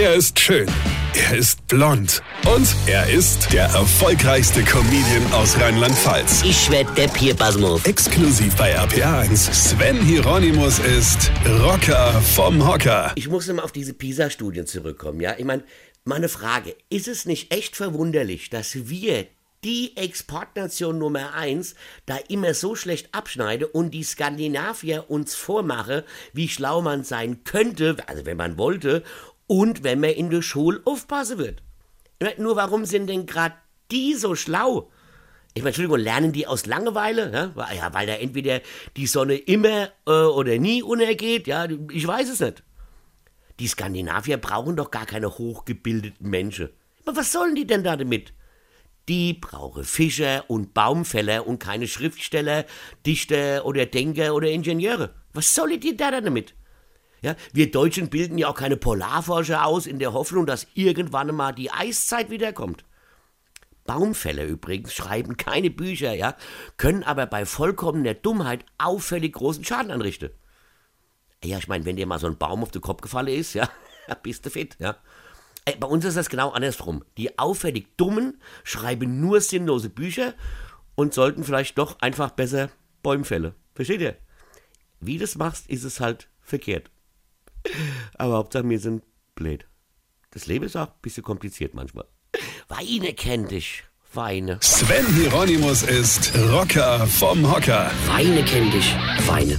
Er ist schön. Er ist blond. Und er ist der erfolgreichste Comedian aus Rheinland-Pfalz. Ich werd der Pierpasmus. Exklusiv bei RPA1. Sven Hieronymus ist Rocker vom Hocker. Ich muss immer auf diese PISA-Studien zurückkommen, ja? Ich meine, meine Frage, ist es nicht echt verwunderlich, dass wir die Exportnation Nummer eins da immer so schlecht abschneide und die Skandinavier uns vormache, wie schlau man sein könnte, also wenn man wollte, und wenn man in der Schule aufpassen wird. Nur warum sind denn gerade die so schlau? Ich meine, Entschuldigung, lernen die aus Langeweile? Ja, weil, ja, weil da entweder die Sonne immer äh, oder nie untergeht, ja, ich weiß es nicht. Die Skandinavier brauchen doch gar keine hochgebildeten Menschen. Aber was sollen die denn da damit? Die brauchen Fischer und Baumfäller und keine Schriftsteller, Dichter oder Denker oder Ingenieure. Was sollen die da damit? Ja, wir Deutschen bilden ja auch keine Polarforscher aus in der Hoffnung, dass irgendwann mal die Eiszeit wiederkommt. Baumfäller übrigens schreiben keine Bücher, ja, können aber bei vollkommener Dummheit auffällig großen Schaden anrichten. Ja, ich meine, wenn dir mal so ein Baum auf den Kopf gefallen ist, ja, bist du fit, ja. Ey, bei uns ist das genau andersrum. Die auffällig Dummen schreiben nur sinnlose Bücher und sollten vielleicht doch einfach besser Bäume. Versteht ihr? Wie du das machst, ist es halt verkehrt. Aber Hauptsache, wir sind blöd. Das Leben ist auch ein bisschen kompliziert manchmal. Weine kennt dich. Weine. Sven Hieronymus ist Rocker vom Hocker. Weine kennt dich. Weine.